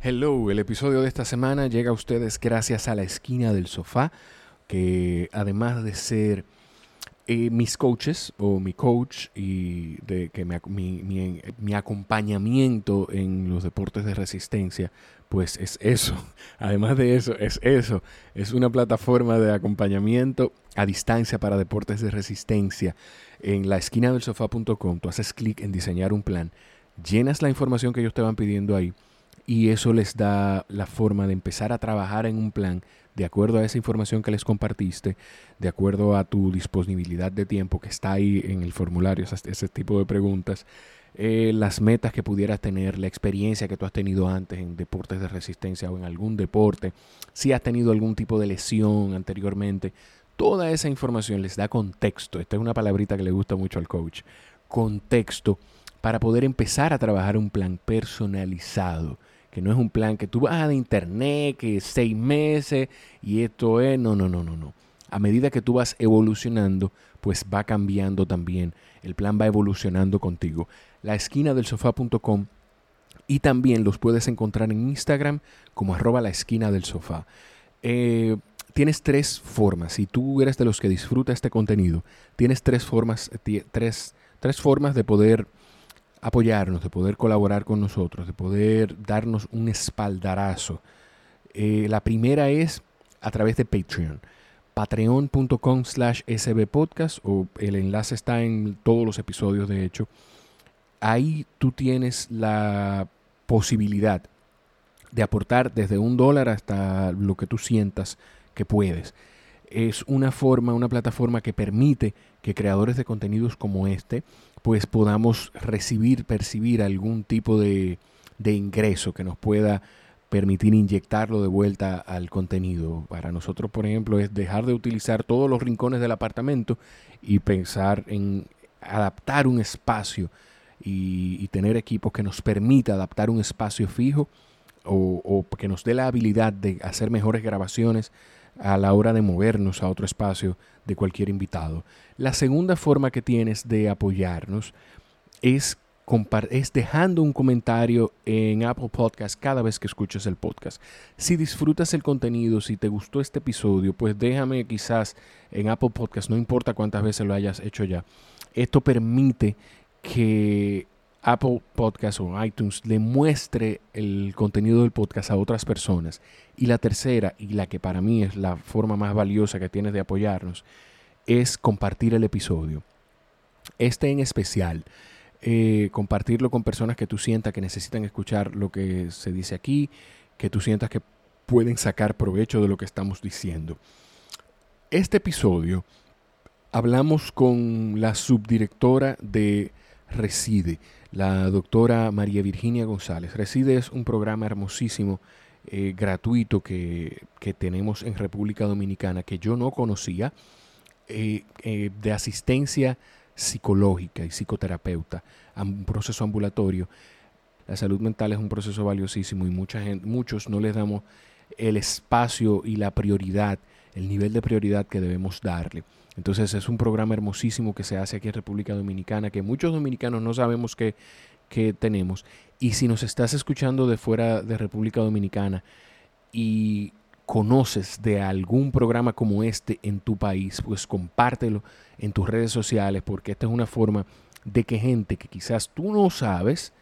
Hello, el episodio de esta semana llega a ustedes gracias a la esquina del sofá, que además de ser eh, mis coaches o mi coach y de que mi, mi, acompañamiento en los deportes de resistencia, pues es eso. Además de eso, es eso. Es una plataforma de acompañamiento a distancia para deportes de resistencia. En la esquina del sofá.com, tú haces clic en diseñar un plan, llenas la información que ellos te van pidiendo ahí y eso les da la forma de empezar a trabajar en un plan de acuerdo a esa información que les compartiste, de acuerdo a tu disponibilidad de tiempo que está ahí en el formulario, ese, tipo de preguntas, eh, las metas que pudieras tener, la experiencia que tú has tenido antes en deportes de resistencia o en algún deporte, si has tenido algún tipo de lesión anteriormente, toda esa información les da contexto. Esta es una palabrita que le gusta mucho al coach. Contexto para poder empezar a trabajar un plan personalizado que no es un plan que tú vas de internet, que seis meses y esto es, no, no, no, no, no. A medida que tú vas evolucionando, pues va cambiando también. El plan va evolucionando contigo. La esquina del sofá.com y también los puedes encontrar en Instagram como arroba la esquina del sofá. Eh, tienes tres formas. Si tú eres de los que disfruta este contenido, tienes tres formas, tres, tres formas de poder apoyarnos, de poder colaborar con nosotros, de poder darnos un espaldarazo. Eh, la primera es a través de Patreon. Patreon.com slash sbpodcast o el enlace está en todos los episodios de hecho. Ahí tú tienes la posibilidad de aportar desde un dólar hasta lo que tú sientas que puedes. Es una forma, una plataforma que permite que creadores de contenidos como este pues podamos recibir, percibir algún tipo de, ingreso que nos pueda permitir inyectarlo de vuelta al contenido. Para nosotros, por ejemplo, es dejar de utilizar todos los rincones del apartamento y pensar en adaptar un espacio y, tener equipos que nos permita adaptar un espacio fijo o, que nos dé la habilidad de hacer mejores grabaciones a la hora de movernos a otro espacio de cualquier invitado. La segunda forma que tienes de apoyarnos es, es dejando un comentario en Apple Podcast cada vez que escuches el podcast. Si disfrutas el contenido, si te gustó este episodio, pues déjame quizás en Apple Podcast, no importa cuántas veces lo hayas hecho ya. Esto permite que Apple Podcast o iTunes le muestre el contenido del podcast a otras personas. Y la tercera, y la que para mí es la forma más valiosa que tienes de apoyarnos, es compartir el episodio. Este en especial, eh, compartirlo con personas que tú sientas que necesitan escuchar lo que se dice aquí, que tú sientas que pueden sacar provecho de lo que estamos diciendo. Este episodio hablamos con la subdirectora de Reside la doctora María Virginia González. Reside es un programa hermosísimo, eh, gratuito que, tenemos en República Dominicana que yo no conocía, eh, eh, de asistencia psicológica y psicoterapeuta, un proceso ambulatorio. La salud mental es un proceso valiosísimo y mucha gente, muchos no les damos el espacio y la prioridad, el nivel de prioridad que debemos darle. Entonces es un programa hermosísimo que se hace aquí en República Dominicana, que muchos dominicanos no sabemos que, tenemos. Y si nos estás escuchando de fuera de República Dominicana y conoces de algún programa como este en tu país, pues compártelo en tus redes sociales, porque esta es una forma de que gente que quizás tú no sabes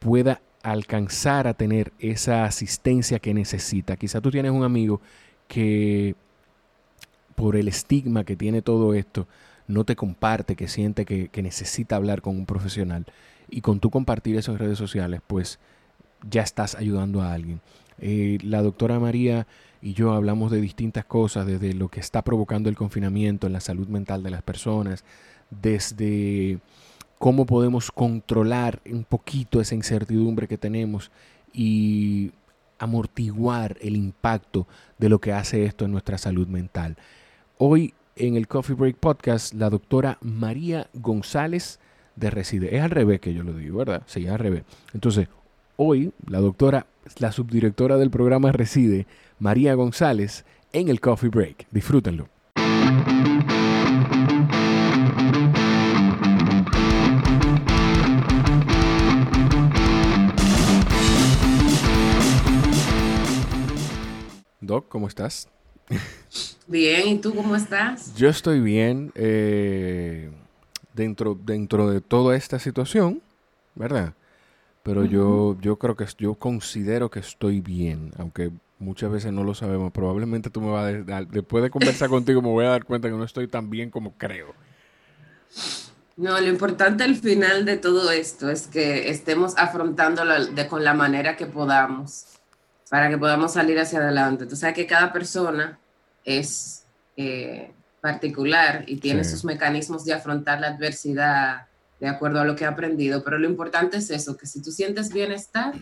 pueda alcanzar a tener esa asistencia que necesita. Quizás tú tienes un amigo que por el estigma que tiene todo esto, no te comparte, que siente que, necesita hablar con un profesional. Y con tú compartir eso en redes sociales, pues ya estás ayudando a alguien. Eh, la doctora María y yo hablamos de distintas cosas, desde lo que está provocando el confinamiento en la salud mental de las personas, desde cómo podemos controlar un poquito esa incertidumbre que tenemos y amortiguar el impacto de lo que hace esto en nuestra salud mental. Hoy en el Coffee Break Podcast, la doctora María González de Reside. Es al revés que yo lo digo, ¿verdad? Sí, al revés. Entonces, hoy la doctora, la subdirectora del programa Reside, María González, en el Coffee Break. Disfrútenlo. Doc, ¿cómo estás? Bien, ¿y tú cómo estás? Yo estoy bien. Eh, dentro, dentro de toda esta situación, ¿verdad? Pero yo, yo creo que yo considero que estoy bien, aunque muchas veces no lo sabemos. Probablemente tú me vas a dar, después de conversar contigo me voy a dar cuenta que no estoy tan bien como creo. No, lo importante al final de todo esto es que estemos afrontándolo de, con la manera que podamos para que podamos salir hacia adelante. Tú sabes que cada persona es eh, particular y tiene sus mecanismos de afrontar la adversidad de acuerdo a lo que ha aprendido, pero lo importante es eso, que si tú sientes bienestar,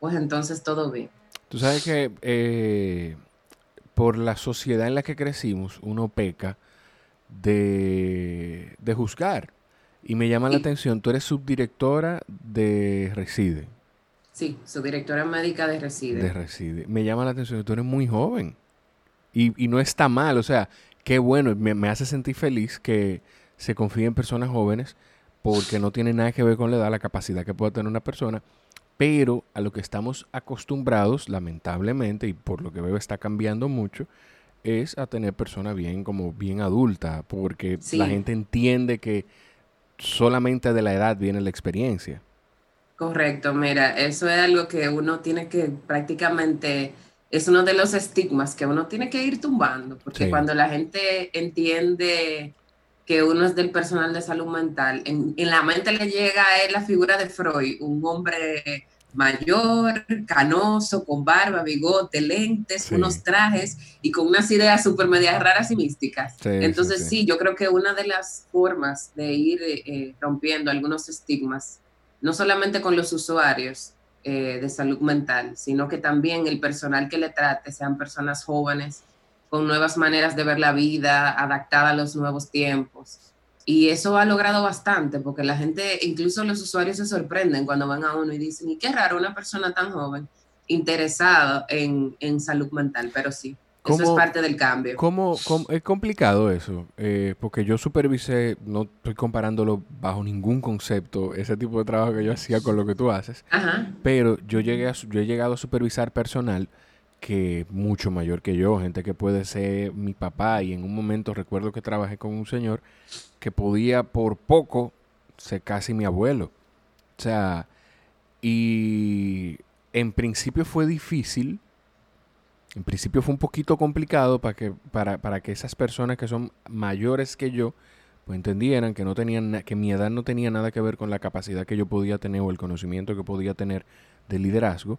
pues entonces todo bien. Tú sabes que eh, por la sociedad en la que crecimos, uno peca de, juzgar. Y me llama la atención, tú eres subdirectora de Reside. Sí, subdirectora médica de Reside. De Reside. Me llama la atención, tú eres muy joven. Y, y no está mal, o sea, qué bueno, me, me, hace sentir feliz que se confíe en personas jóvenes porque no tiene nada que ver con la edad, la capacidad que pueda tener una persona. Pero a lo que estamos acostumbrados, lamentablemente, y por lo que veo está cambiando mucho, es a tener personas bien como bien adulta, porque la gente entiende que solamente de la edad viene la experiencia. Correcto, mira, eso es algo que uno tiene que prácticamente, es uno de los estigmas que uno tiene que ir tumbando, porque cuando la gente entiende que uno es del personal de salud mental, en, en la mente le llega a él la figura de Freud, un hombre mayor, canoso, con barba, bigote, lentes, unos trajes y con unas ideas súper medias raras y místicas. Entonces sí, yo creo que una de las formas de ir eh, rompiendo algunos estigmas, no solamente con los usuarios eh, de salud mental, sino que también el personal que le trate sean personas jóvenes con nuevas maneras de ver la vida, adaptada a los nuevos tiempos y eso ha logrado bastante, porque la gente, incluso los usuarios se sorprenden cuando van a uno y dicen, y qué raro una persona tan joven interesada en, salud mental, pero sí. Eso es parte del cambio. ¿cómo, es complicado eso? Eh, porque yo supervisé, no estoy comparándolo bajo ningún concepto, ese tipo de trabajo que yo hacía con lo que tú haces, pero yo, llegué a, yo he llegado a supervisar personal que mucho mayor que yo, gente que puede ser mi papá y en un momento recuerdo que trabajé con un señor que podía por poco ser casi mi abuelo. O sea, y en principio fue difícil, en principio fue un poquito complicado para que, para, para que esas personas que son mayores que yo, pues entendieran que no tenían que mi edad no tenía nada que ver con la capacidad que yo podía tener o el conocimiento que podía tener de liderazgo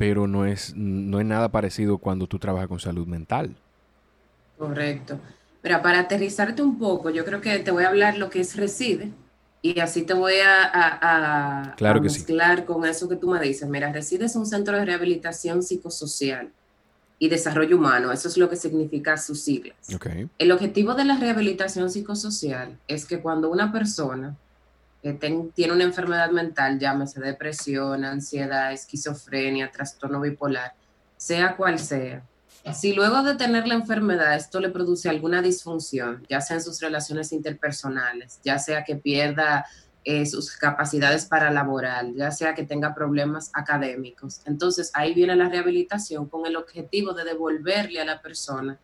pero no es, no es nada parecido cuando tú trabajas con salud mental. Correcto. Mira, para aterrizarte un poco, yo creo que te voy a hablar lo que es Reside y así te voy a, mezclar con eso que tú me dices. Mira, Reside es un centro de rehabilitación psicosocial y desarrollo humano. Eso es lo que significa sus siglas. El objetivo de la rehabilitación psicosocial es que cuando una persona tiene una enfermedad mental, llámese depresión, ansiedad, esquizofrenia, trastorno bipolar, sea cual sea, si luego de tener la enfermedad esto le produce alguna disfunción, ya sea en sus relaciones interpersonales, ya sea que pierda eh, sus capacidades para laborar, ya sea que tenga problemas académicos, entonces ahí viene la rehabilitación con el objetivo de devolverle a la persona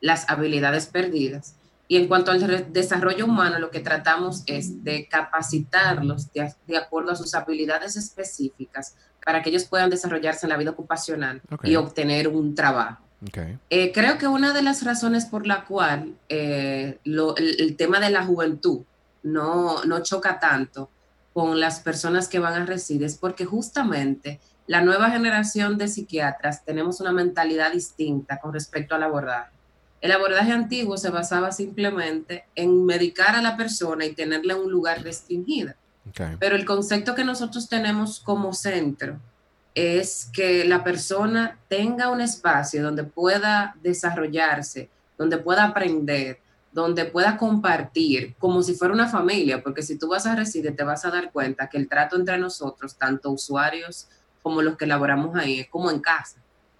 las habilidades perdidas y en cuanto al desarrollo humano, lo que tratamos es de capacitarlos de, acuerdo a sus habilidades específicas para que ellos puedan desarrollarse en la vida ocupacional y obtener un trabajo. Eh, creo que una de las razones por la cual eh, el, tema de la juventud no, no choca tanto con las personas que van a residir es porque justamente la nueva generación de psiquiatras tenemos una mentalidad distinta con respecto al abordaje. El abordaje antiguo se basaba simplemente en medicar a la persona y tenerla en un lugar restringido. Pero el concepto que nosotros tenemos como centro es que la persona tenga un espacio donde pueda desarrollarse, donde pueda aprender, donde pueda compartir, como si fuera una familia, porque si tú vas a residir te vas a dar cuenta que el trato entre nosotros, tanto usuarios como los que laboramos ahí, es como en casa.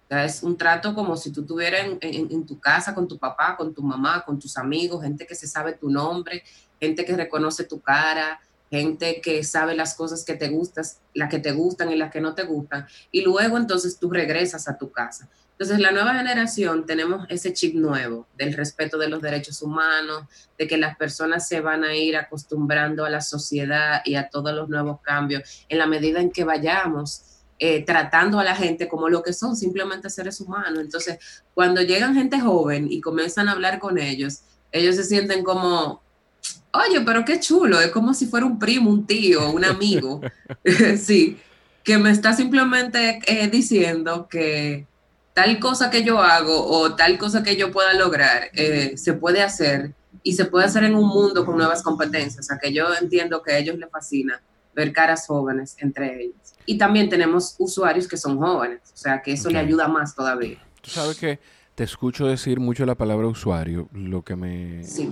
Es un trato como si tú estuvieras en, tu casa con tu papá, con tu mamá, con tus amigos, gente que se sabe tu nombre, gente que reconoce tu cara, gente que sabe las cosas que te gustas, las que te gustan y las que no te gustan, y luego entonces tú regresas a tu casa. Entonces, la nueva generación tenemos ese chip nuevo del respeto de los derechos humanos, de que las personas se van a ir acostumbrando a la sociedad y a todos los nuevos cambios en la medida en que vayamos eh, tratando a la gente como lo que son, simplemente seres humanos. Entonces, cuando llegan gente joven y comienzan a hablar con ellos, ellos se sienten como, oye, pero qué chulo, es como si fuera un primo, un tío, un amigo, sí, que me está simplemente eh, diciendo que tal cosa que yo hago o tal cosa que yo pueda lograr eh, se puede hacer y se puede hacer en un mundo con nuevas competencias. O sea, que yo entiendo que a ellos les fascina ver caras jóvenes entre ellos. Y también tenemos usuarios que son jóvenes, o sea, que eso le ayuda más todavía. Tú sabes que te escucho decir mucho la palabra usuario, lo que me... Sí.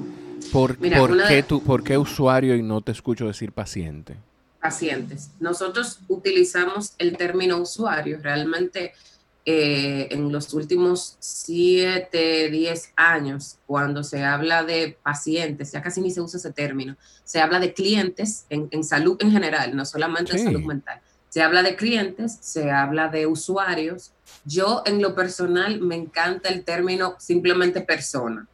¿Por, qué, tú, ¿Por qué usuario y no te escucho decir paciente? Pacientes. Nosotros utilizamos el término usuario realmente eh, en los últimos 7, 10 años, cuando se habla de pacientes, ya casi ni se usa ese término, se habla de clientes en, salud en general, no solamente en salud mental. Se habla de clientes, se habla de usuarios. Yo en lo personal me encanta el término simplemente persona.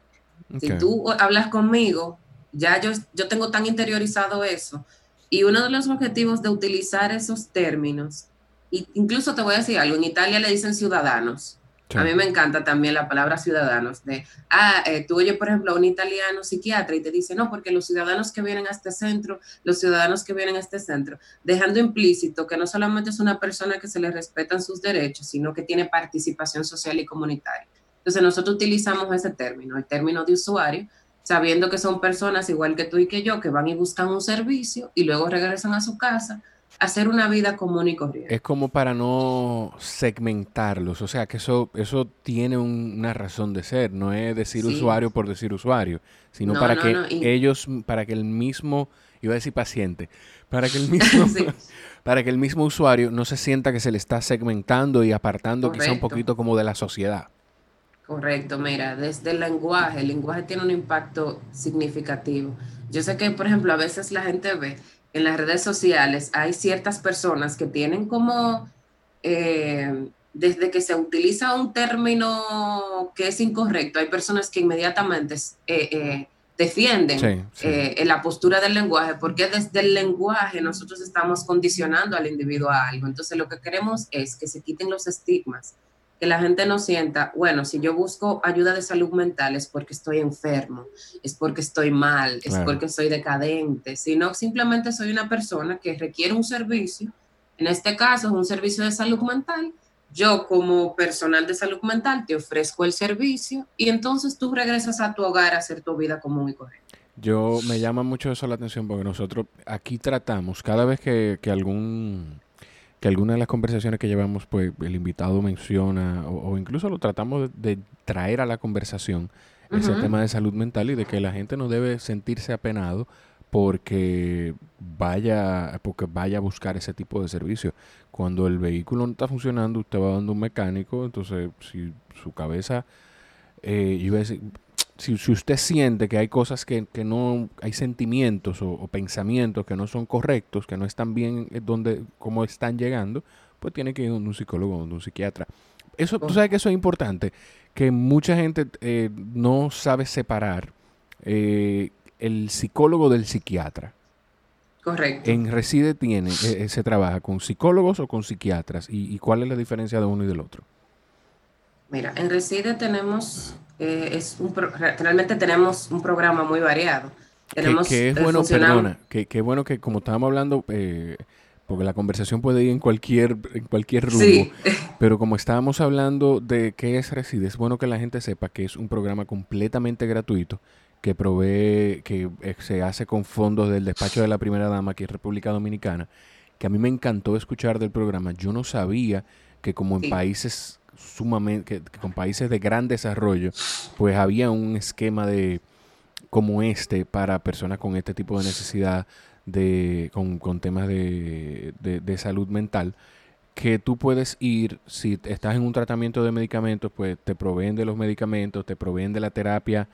Si tú hablas conmigo, ya yo, yo tengo tan interiorizado eso. Y uno de los objetivos de utilizar esos términos incluso te voy a decir algo, en Italia le dicen ciudadanos. A mí me encanta también la palabra ciudadanos, de, ah, eh, tú oyes, por ejemplo, a un italiano psiquiatra y te dice, no, porque los ciudadanos que vienen a este centro, los ciudadanos que vienen a este centro, dejando implícito que no solamente es una persona que se le respetan sus derechos, sino que tiene participación social y comunitaria. Entonces nosotros utilizamos ese término, el término de usuario, sabiendo que son personas igual que tú y que yo, que van y buscan un servicio y luego regresan a su casa hacer una vida común y corriente. Es como para no segmentarlos, o sea que eso, eso tiene una razón de ser, no es decir usuario por decir usuario, sino para que ellos, para que el mismo, iba a decir paciente, para que el mismo, para que el mismo usuario no se sienta que se le está segmentando y apartando quizá un poquito como de la sociedad. Correcto, mira, desde el lenguaje, el lenguaje tiene un impacto significativo. Yo sé que, por ejemplo, a veces la gente ve en las redes sociales hay ciertas personas que tienen como, eh, desde que se utiliza un término que es incorrecto, hay personas que inmediatamente eh, eh, defienden la postura del lenguaje, porque desde el lenguaje nosotros estamos condicionando al individuo a algo. Entonces lo que queremos es que se quiten los estigmas que la gente no sienta, bueno, si yo busco ayuda de salud mental es porque estoy enfermo, es porque estoy mal, es porque soy decadente, sino simplemente soy una persona que requiere un servicio, en este caso es un servicio de salud mental, yo como personal de salud mental te ofrezco el servicio y entonces tú regresas a tu hogar a hacer tu vida común y correcta. Yo me llama mucho eso la atención porque nosotros aquí tratamos, cada vez que, que algún que alguna de las conversaciones que llevamos, pues el invitado menciona o, incluso lo tratamos de, traer a la conversación ese tema de salud mental y de que la gente no debe sentirse apenado porque vaya porque vaya a buscar ese tipo de servicio. Cuando el vehículo no está funcionando, usted va dando un mecánico, entonces si su cabeza, eh, yo decir, si, usted siente que hay cosas que, no, hay sentimientos o, pensamientos que no son correctos, que no están bien eh, donde, como están llegando, pues tiene que ir a un psicólogo o un psiquiatra. Eso, tú sabes que eso es importante, que mucha gente eh, no sabe separar eh, el psicólogo del psiquiatra. Correcto. En Reside tiene, se trabaja con psicólogos o con psiquiatras. ¿Y, ¿Y cuál es la diferencia de uno y del otro? Mira, en Reside tenemos eh, es un realmente tenemos un programa muy variado. Tenemos, que, es eh, bueno, perdona, que, bueno que como estábamos hablando, eh, porque la conversación puede ir en cualquier, en cualquier rumbo, pero como estábamos hablando de qué es Reside, es bueno que la gente sepa que es un programa completamente gratuito que provee, que se hace con fondos del despacho de la primera dama aquí en República Dominicana, que a mí me encantó escuchar del programa. Yo no sabía que como en países sumamente, que, con países de gran desarrollo, pues había un esquema de como este para personas con este tipo de necesidad de, con, con temas de, de, salud mental, que tú puedes ir, si estás en un tratamiento de medicamentos, pues te proveen de los medicamentos, te proveen de la terapia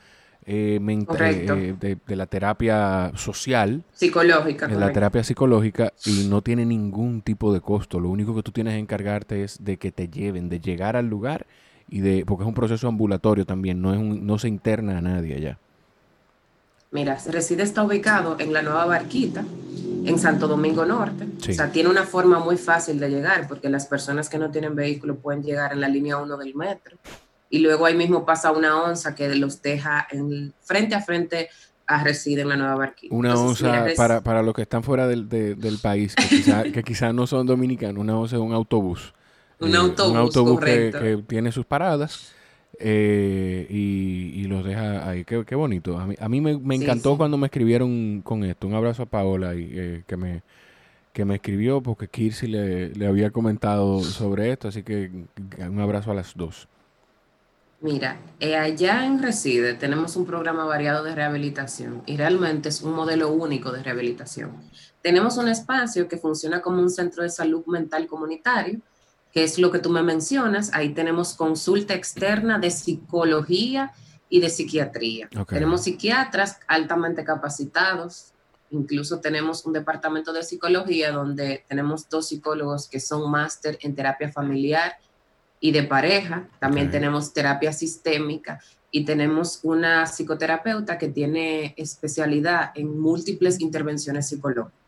eh, eh, de, la terapia social. Psicológica. De la terapia psicológica y no tiene ningún tipo de costo. Lo único que tú tienes que encargarte es de que te lleven, de llegar al lugar y de, porque es un proceso ambulatorio también, no, es un, no se interna a nadie allá. Mira, Reside está ubicado en la Nueva Barquita, en Santo Domingo Norte. O sea, tiene una forma muy fácil de llegar porque las personas que no tienen vehículo pueden llegar en la línea 1 del metro y luego ahí mismo pasa una onza que los deja en, frente a frente a Reside en la Nueva Barquita. Una onza, para, para, los que están fuera del, del país, que quizás quizá no son dominicanos, una onza es un autobús. Un eh, autobús, un autobús que, tiene sus paradas eh, y, los deja ahí. Qué, qué bonito. A mí, a mí me, me encantó cuando me escribieron con esto. Un abrazo a Paola y, eh, que me que me escribió porque Kirsi le, le había comentado sobre esto, así que un abrazo a las dos. Mira, eh, allá en Reside tenemos un programa variado de rehabilitación y realmente es un modelo único de rehabilitación. Tenemos un espacio que funciona como un centro de salud mental comunitario, que es lo que tú me mencionas. Ahí tenemos consulta externa de psicología y de psiquiatría. Tenemos psiquiatras altamente capacitados, incluso tenemos un departamento de psicología donde tenemos dos psicólogos que son máster en terapia familiar y de pareja. También tenemos terapia sistémica y tenemos una psicoterapeuta que tiene especialidad en múltiples intervenciones psicológicas.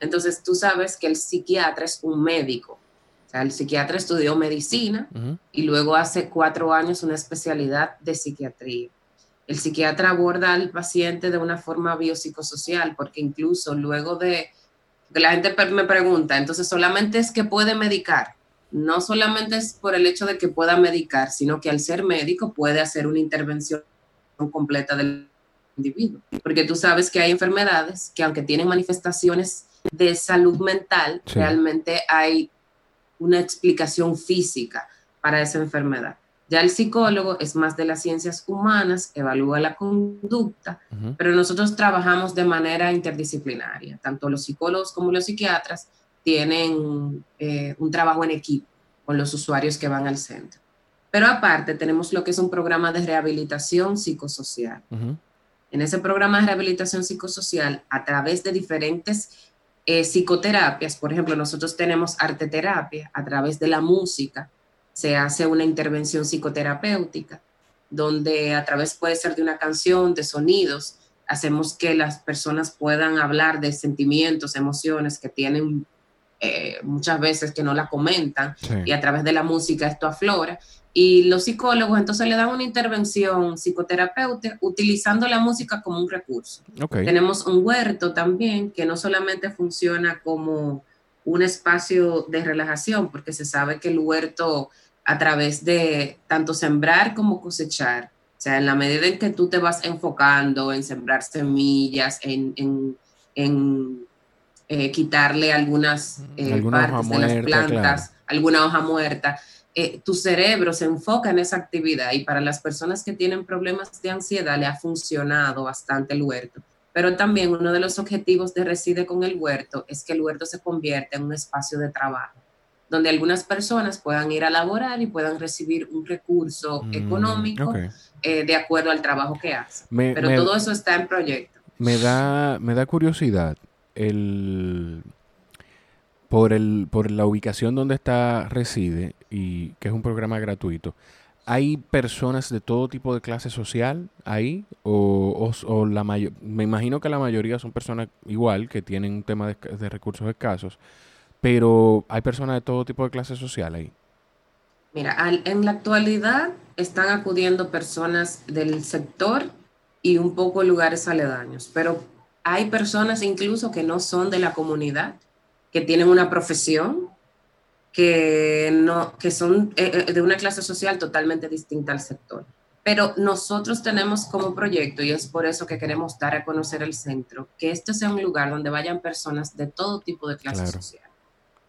Entonces, tú sabes que el psiquiatra es un médico. O sea, el psiquiatra estudió medicina y luego hace cuatro años una especialidad de psiquiatría. El psiquiatra aborda al paciente de una forma biopsicosocial, porque incluso luego de la gente me pregunta, entonces solamente es que puede medicar no solamente es por el hecho de que pueda medicar, sino que al ser médico puede hacer una intervención completa del individuo. Porque tú sabes que hay enfermedades que aunque tienen manifestaciones de salud mental, realmente hay una explicación física para esa enfermedad. Ya el psicólogo es más de las ciencias humanas, evalúa la conducta, pero nosotros trabajamos de manera interdisciplinaria. Tanto los psicólogos como los psiquiatras tienen eh, un trabajo en equipo con los usuarios que van al centro. Pero aparte tenemos lo que es un programa de rehabilitación psicosocial. En ese programa de rehabilitación psicosocial, a través de diferentes eh, psicoterapias, por ejemplo, nosotros tenemos arte terapia, a través de la música se hace una intervención psicoterapéutica, donde a través puede ser de una canción, de sonidos, hacemos que las personas puedan hablar de sentimientos, emociones que tienen eh, muchas veces que no la comentan y a través de la música esto aflora. Y los psicólogos entonces le dan una intervención psicoterapéutica utilizando la música como un recurso. Tenemos un huerto también que no solamente funciona como un espacio de relajación, porque se sabe que el huerto a través de tanto sembrar como cosechar, o sea, en la medida en que tú te vas enfocando en sembrar semillas, en, en, en eh, quitarle algunas eh, partes de las plantas, alguna hoja muerta. Eh, tu cerebro se enfoca en esa actividad y para las personas que tienen problemas de ansiedad le ha funcionado bastante el huerto. Pero también uno de los objetivos de Reside con el huerto es que el huerto se convierta en un espacio de trabajo, donde algunas personas puedan ir a laborar y puedan recibir un recurso mm, económico de acuerdo al trabajo que hacen. Pero todo eso está en proyecto. Me da, me da curiosidad el por el por la ubicación donde está reside y que es un programa gratuito hay personas de todo tipo de clase social ahí o, o, la mayor me imagino que la mayoría son personas igual que tienen un tema de, recursos escasos pero hay personas de todo tipo de clase social ahí mira en la actualidad están acudiendo personas del sector y un poco lugares aledaños pero hay personas incluso que no son de la comunidad, que tienen una profesión, que, no, que son eh, eh, de una clase social totalmente distinta al sector. Pero nosotros tenemos como proyecto, y es por eso que queremos dar a conocer el centro, que este sea un lugar donde vayan personas de todo tipo de clase social,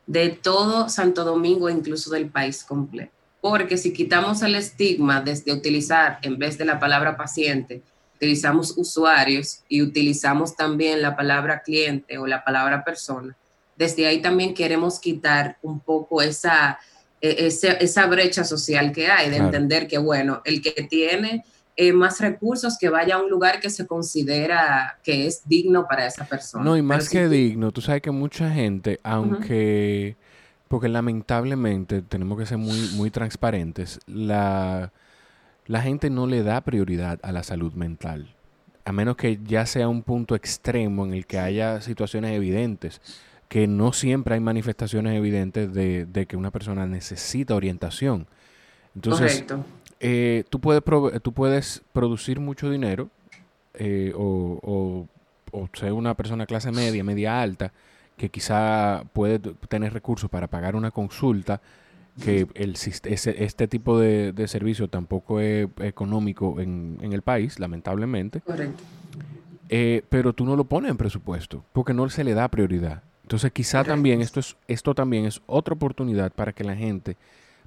de todo Santo Domingo, incluso del país completo. Porque si quitamos el estigma desde utilizar, en vez de la palabra paciente, utilizamos usuarios y utilizamos también la palabra cliente o la palabra persona, desde ahí también queremos quitar un poco esa, e, esa, brecha social que hay, de entender que, bueno, el que tiene eh, más recursos, que vaya a un lugar que se considera que es digno para esa persona. No, y más que digno, tú sabes que mucha gente, aunque, porque lamentablemente tenemos que ser muy, muy transparentes, la, la gente no le da prioridad a la salud mental, a menos que ya sea un punto extremo en el que haya situaciones evidentes que no siempre hay manifestaciones evidentes de, de que una persona necesita orientación. Entonces, eh, tú, puedes tú puedes producir mucho dinero eh, o, ser una persona clase media, media alta, que quizá puede tener recursos para pagar una consulta, que el, este tipo de, servicio tampoco es económico en, el país, lamentablemente. Correcto. Eh, pero tú no lo pones en presupuesto, porque no se le da prioridad. Entonces quizá también esto, es, esto también es otra oportunidad para que la gente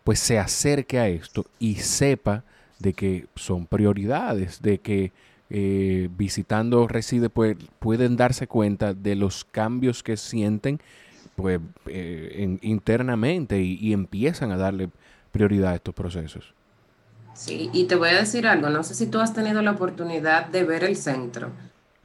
pues se acerque a esto y sepa de que son prioridades, de que eh, visitando reside pues, pueden darse cuenta de los cambios que sienten pues eh, internamente y, empiezan a darle prioridad a estos procesos. Sí, y te voy a decir algo, no sé si tú has tenido la oportunidad de ver el centro,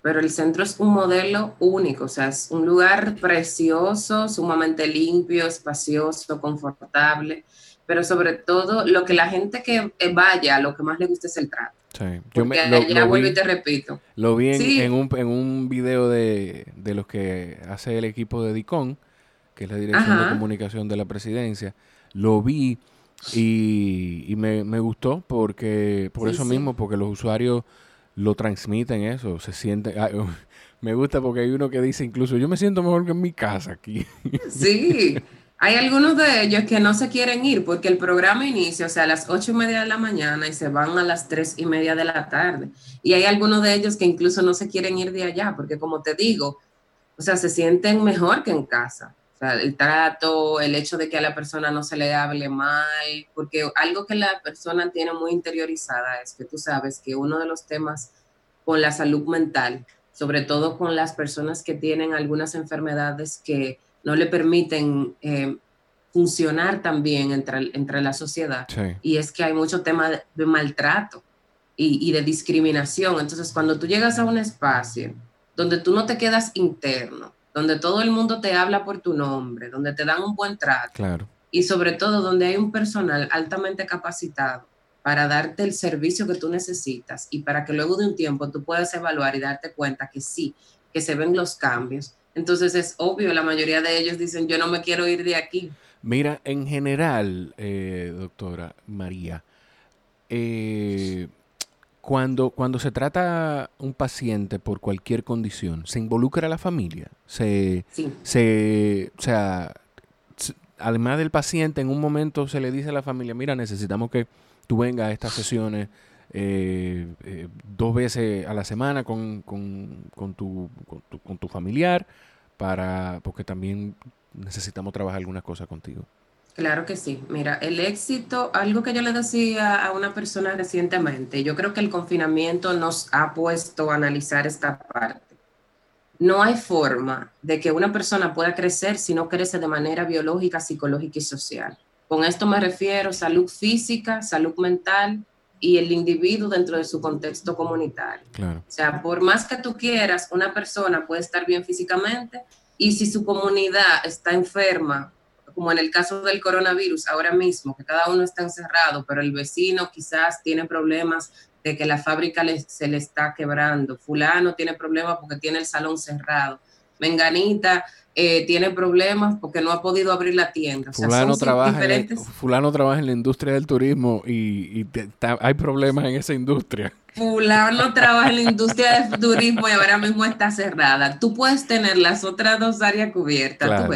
pero el centro es un modelo único, o sea, es un lugar precioso, sumamente limpio, espacioso, confortable pero sobre todo lo que la gente que eh, vaya, lo que más le gusta es el trato. Sí. Yo me, lo, vuelvo y te repito. Lo vi en, un, en un video de, los que hace el equipo de DICON, que es la Dirección de Comunicación de la Presidencia. Lo vi y, me, gustó porque por eso mismo, porque los usuarios lo transmiten eso, se sienten... me gusta porque hay uno que dice incluso, yo me siento mejor que en mi casa aquí. Sí, Hay algunos de ellos que no se quieren ir porque el programa inicia, o sea, a las ocho y media de la mañana y se van a las tres y media de la tarde. Y hay algunos de ellos que incluso no se quieren ir de allá porque, como te digo, o sea, se sienten mejor que en casa. Sea, el trato, el hecho de que a la persona no se le hable mal, porque algo que la persona tiene muy interiorizada es que tú sabes que uno de los temas con la salud mental, sobre todo con las personas que tienen algunas enfermedades que no le permiten eh, funcionar también entre, entre la sociedad. Y es que hay mucho tema de, maltrato y, de discriminación. Entonces, cuando tú llegas a un espacio donde tú no te quedas interno, donde todo el mundo te habla por tu nombre, donde te dan un buen trato, claro. y sobre todo donde hay un personal altamente capacitado para darte el servicio que tú necesitas y para que luego de un tiempo tú puedas evaluar y darte cuenta que sí, que se ven los cambios, entonces es obvio, la mayoría de ellos dicen, yo no me quiero ir de aquí. Mira, en general, eh, doctora María, eh, cuando, cuando se trata un paciente por cualquier condición, ¿se involucra a la familia? Se, sí. se, o sea, además del paciente, en un momento se le dice a la familia, mira, necesitamos que tú vengas a estas sesiones eh, eh, dos veces a la semana con, tu, con, tu, familiar, para, porque también necesitamos trabajar algunas cosas contigo. Claro que sí. Mira, el éxito, algo que yo le decía a una persona recientemente, yo creo que el confinamiento nos ha puesto a analizar esta parte. No hay forma de que una persona pueda crecer si no crece de manera biológica, psicológica y social. Con esto me refiero salud física, salud mental, y el individuo dentro de su contexto comunitario. O sea, por más que tú quieras, una persona puede estar bien físicamente y si su comunidad está enferma, como en el caso del coronavirus ahora mismo, que cada uno está encerrado, pero el vecino quizás tiene problemas de que la fábrica se le está quebrando, fulano tiene problemas porque tiene el salón cerrado, menganita eh, tiene problemas porque no ha podido abrir la tienda. fulano, trabaja en, fulano trabaja en la industria del turismo y, hay problemas en esa industria. Fulano trabaja en la industria del turismo y ahora mismo está cerrada. Tú puedes tener las otras dos áreas cubiertas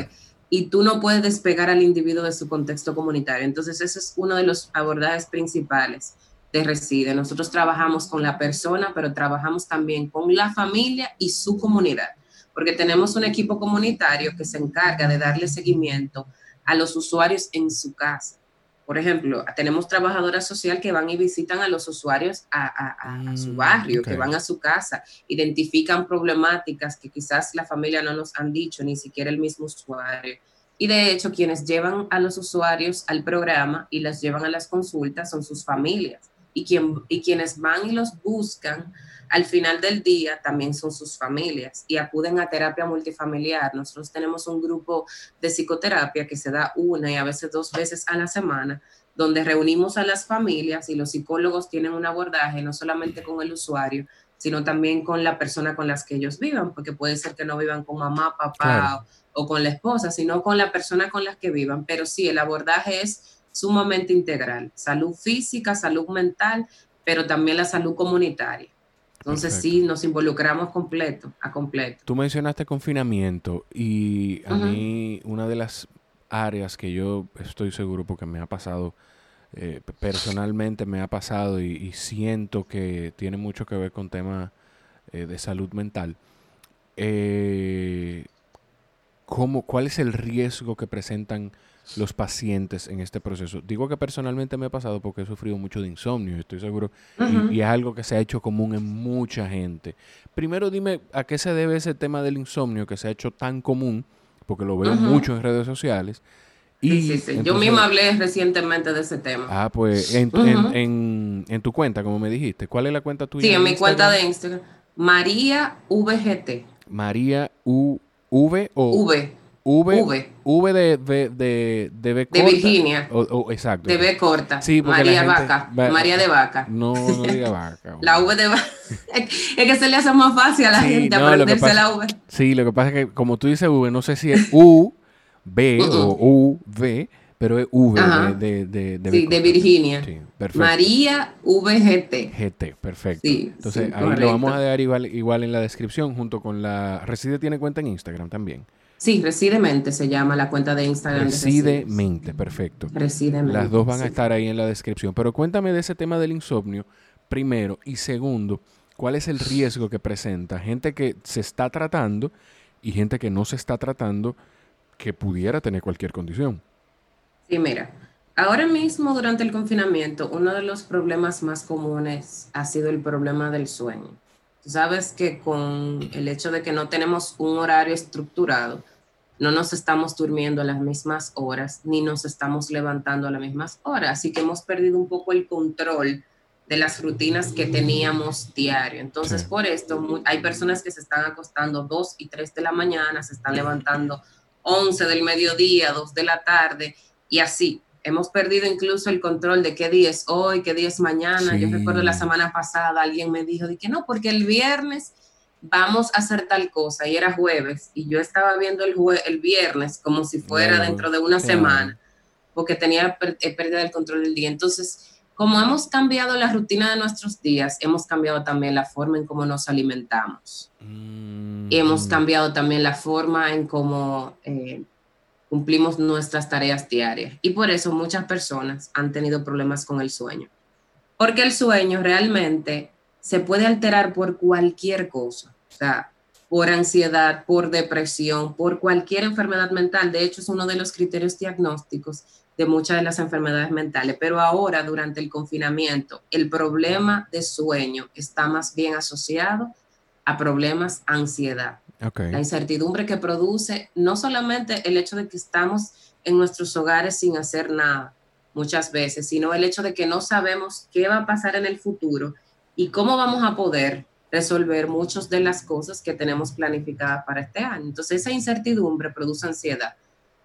y tú no puedes despegar al individuo de su contexto comunitario. Entonces, ese es uno de los abordajes principales de Reside. Nosotros trabajamos con la persona, pero trabajamos también con la familia y su comunidad porque tenemos un equipo comunitario que se encarga de darle seguimiento a los usuarios en su casa. Por ejemplo, tenemos trabajadoras social que van y visitan a los usuarios a, su mm, barrio, que van a su casa, identifican problemáticas que quizás la familia no nos han dicho, ni siquiera el mismo usuario. Y de hecho, quienes llevan a los usuarios al programa y las llevan a las consultas son sus familias. y, quien, y quienes van y los buscan al final del día también son sus familias y acuden a terapia multifamiliar. Nosotros tenemos un grupo de psicoterapia que se da una y a veces dos veces a la semana, donde reunimos a las familias y los psicólogos tienen un abordaje no solamente con el usuario, sino también con la persona con las que ellos vivan, porque puede ser que no vivan con mamá, papá o, con la esposa, sino con la persona con las que vivan. Pero sí, el abordaje es sumamente integral, salud física, salud mental, pero también la salud comunitaria. Entonces sí, nos involucramos completo, a completo. Tú mencionaste confinamiento y a mí una de las áreas que yo estoy seguro porque me ha pasado, eh, personalmente me ha pasado y, siento que tiene mucho que ver con temas eh, de salud mental. Eh, ¿cómo, ¿Cuál es el riesgo que presentan los pacientes en este proceso? Digo que personalmente me ha pasado porque he sufrido mucho de insomnio, estoy seguro, y, es algo que se ha hecho común en mucha gente. Primero dime a qué se debe ese tema del insomnio que se ha hecho tan común porque lo veo mucho en redes sociales. Y sí, sí, sí. Yo misma hablé recientemente de ese tema. Ah, pues en, en, en, tu cuenta, como me dijiste, ¿cuál es la cuenta tuya? Sí, en mi cuenta de Instagram. María VGT. María U V o V. V, v. v de, de, de, de B corta. De Virginia. O, exacto. De B corta. Sí, María Vaca. María de Vaca. No, no diga Vaca. la V de Vaca. es que se le hace más fácil a la gente aprenderse la V. Sí, lo que pasa es que como tú dices V, no sé si es U, B o U, V, pero es V de, de, de, Sí, de Virginia. Sí, perfecto. María VGT. GT, perfecto. Sí, Entonces ahí lo vamos a dejar igual, igual en la descripción junto con la... Reside tiene cuenta en Instagram también. Sí, Residemente se llama la cuenta de Instagram. Residemente, perfecto. Residemente. Las dos van a estar ahí en la descripción. Pero cuéntame de ese tema del insomnio, primero. Y segundo, ¿cuál es el riesgo que presenta gente que se está tratando y gente que no se está tratando que pudiera tener cualquier condición? Sí, mira. Ahora mismo, durante el confinamiento, uno de los problemas más comunes ha sido el problema del sueño sabes que con el hecho de que no tenemos un horario estructurado, no nos estamos durmiendo a las mismas horas, ni nos estamos levantando a las mismas horas. Así que hemos perdido un poco el control de las rutinas que teníamos diario. Entonces, por esto, hay personas que se están acostando 2 y 3 de la mañana, se están levantando 11 del mediodía, 2 de la tarde, y así hemos perdido incluso el control de qué día es hoy, qué día es mañana. Yo recuerdo la semana pasada alguien me dijo de que no, porque el viernes vamos a hacer tal cosa y era jueves y yo estaba viendo el, el viernes como si fuera dentro de una semana porque tenía eh, pérdida del control del día. Entonces, como hemos cambiado la rutina de nuestros días, hemos cambiado también la forma en cómo nos alimentamos. Mm. hemos cambiado también la forma en cómo eh, cumplimos nuestras tareas diarias. Y por eso muchas personas han tenido problemas con el sueño. Porque el sueño realmente se puede alterar por cualquier cosa. O sea, por ansiedad, por depresión, por cualquier enfermedad mental. De hecho, es uno de los criterios diagnósticos de muchas de las enfermedades mentales. Pero ahora, durante el confinamiento, el problema de sueño está más bien asociado a problemas ansiedad. La incertidumbre que produce no solamente el hecho de que estamos en nuestros hogares sin hacer nada muchas veces, sino el hecho de que no sabemos qué va a pasar en el futuro y cómo vamos a poder resolver muchas de las cosas que tenemos planificadas para este año. Entonces esa incertidumbre produce ansiedad.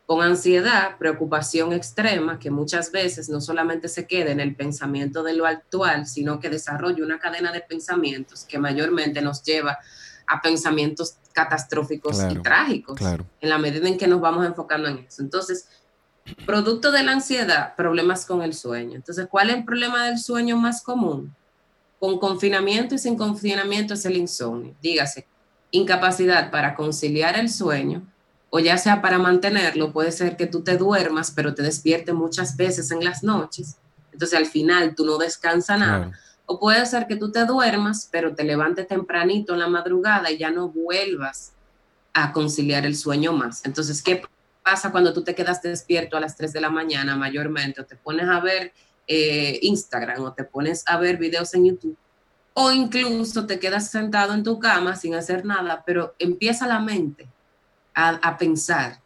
Con ansiedad, preocupación extrema, que muchas veces no solamente se queda en el pensamiento de lo actual, sino que desarrolla una cadena de pensamientos que mayormente nos lleva a pensamientos catastróficos y trágicos, en la medida en que nos vamos enfocando en eso. Entonces, producto de la ansiedad, problemas con el sueño. Entonces, ¿cuál es el problema del sueño más común? Con confinamiento y sin confinamiento es el insomnio. Dígase, incapacidad para conciliar el sueño, o ya sea para mantenerlo, puede ser que tú te duermas, pero te despiertes muchas veces en las noches. Entonces, al final, tú no descansas nada. O puede ser que tú te duermas, pero te levantes tempranito en la madrugada y ya no vuelvas a conciliar el sueño más. Entonces, ¿qué pasa cuando tú te quedas despierto a las 3 de la mañana mayormente? O te pones a ver eh, Instagram o te pones a ver videos en YouTube. O incluso te quedas sentado en tu cama sin hacer nada, pero empieza la mente a, a pensar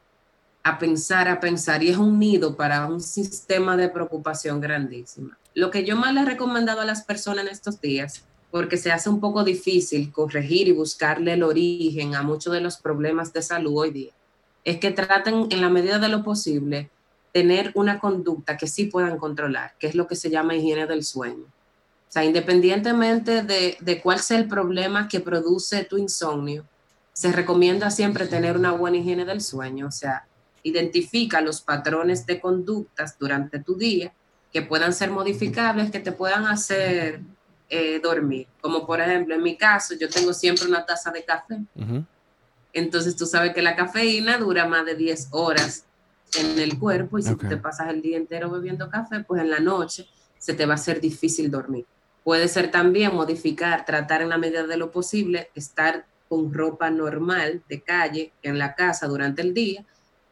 a pensar, a pensar, y es un nido para un sistema de preocupación grandísima. Lo que yo más le he recomendado a las personas en estos días, porque se hace un poco difícil corregir y buscarle el origen a muchos de los problemas de salud hoy día, es que traten en la medida de lo posible tener una conducta que sí puedan controlar, que es lo que se llama higiene del sueño. O sea, independientemente de, de cuál sea el problema que produce tu insomnio, se recomienda siempre tener una buena higiene del sueño, o sea, identifica los patrones de conductas durante tu día que puedan ser modificables, que te puedan hacer eh, dormir. Como por ejemplo, en mi caso, yo tengo siempre una taza de café. Entonces tú sabes que la cafeína dura más de 10 horas en el cuerpo y si te pasas el día entero bebiendo café, pues en la noche se te va a hacer difícil dormir. Puede ser también modificar, tratar en la medida de lo posible, estar con ropa normal de calle en la casa durante el día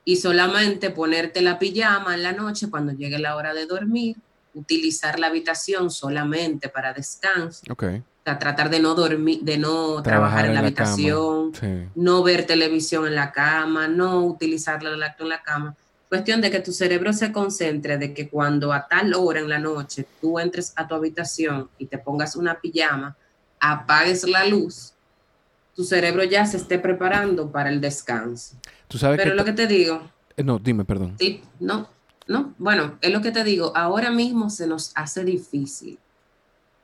y solamente ponerte la pijama en la noche cuando llegue la hora de dormir, utilizar la habitación solamente para descanso. Okay. O sea, tratar de no dormir, de no trabajar, en la, habitación, no ver televisión en la cama, no utilizar la lacto en la cama. Cuestión de que tu cerebro se concentre de que cuando a tal hora en la noche tú entres a tu habitación y te pongas una pijama, apagues la luz tu cerebro ya se esté preparando para el descanso. ¿Tú sabes Pero lo que te digo. Eh, no, dime, perdón. Sí, no, no. Bueno, es lo que te digo. Ahora mismo se nos hace difícil.